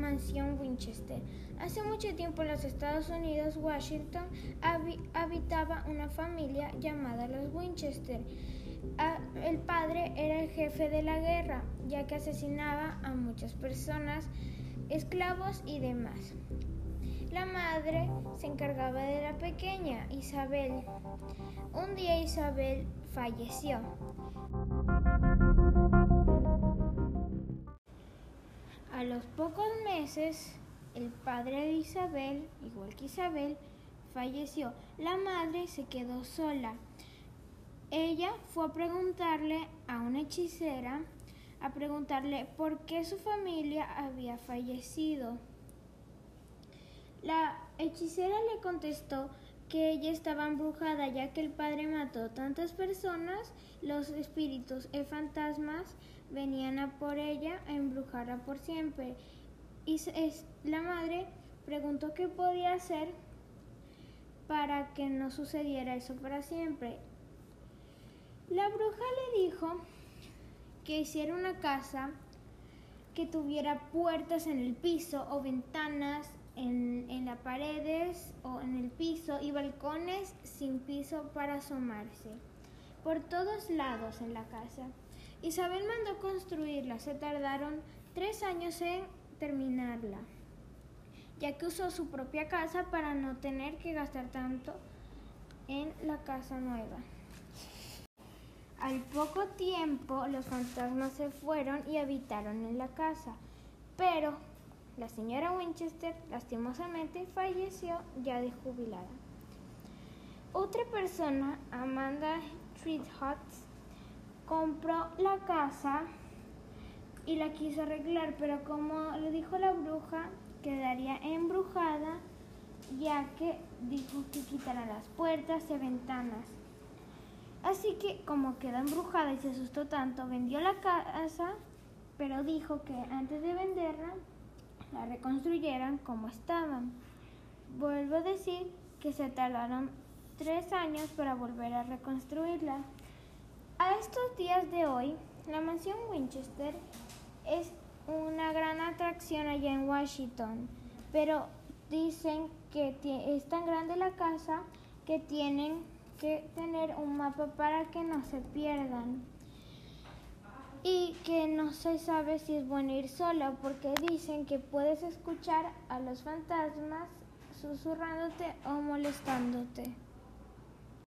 mansión Winchester. Hace mucho tiempo en los Estados Unidos, Washington, habitaba una familia llamada los Winchester. el padre era el jefe de la guerra, ya que asesinaba a muchas personas, esclavos y demás. La madre se encargaba de la pequeña, Isabel. Un día Isabel falleció. Pocos meses, el padre de Isabel, igual que Isabel, falleció. La madre se quedó sola. Ella fue a preguntarle a una hechicera, a preguntarle por qué su familia había fallecido. La hechicera le contestó que ella estaba embrujada ya que el padre mató tantas personas, los espíritus y fantasmas venían a por ella a embrujarla por siempre. Y la madre preguntó qué podía hacer para que no sucediera eso para siempre. La bruja le dijo que hiciera una casa que tuviera puertas en el piso o ventanas en, en paredes o en el piso y balcones sin piso para asomarse por todos lados en la casa. Isabel mandó construirla, se tardaron tres años en terminarla, ya que usó su propia casa para no tener que gastar tanto en la casa nueva. Al poco tiempo los fantasmas se fueron y habitaron en la casa, pero la señora Winchester lastimosamente falleció ya de jubilada. Otra persona, Amanda Treethot, compró la casa y la quiso arreglar, pero como le dijo la bruja, quedaría embrujada ya que dijo que quitara las puertas y ventanas. Así que como quedó embrujada y se asustó tanto, vendió la casa, pero dijo que antes de venderla la reconstruyeran como estaban. Vuelvo a decir que se tardaron tres años para volver a reconstruirla. A estos días de hoy, la mansión Winchester es una gran atracción allá en Washington, pero dicen que es tan grande la casa que tienen que tener un mapa para que no se pierdan que no se sabe si es bueno ir sola porque dicen que puedes escuchar a los fantasmas susurrándote o molestándote.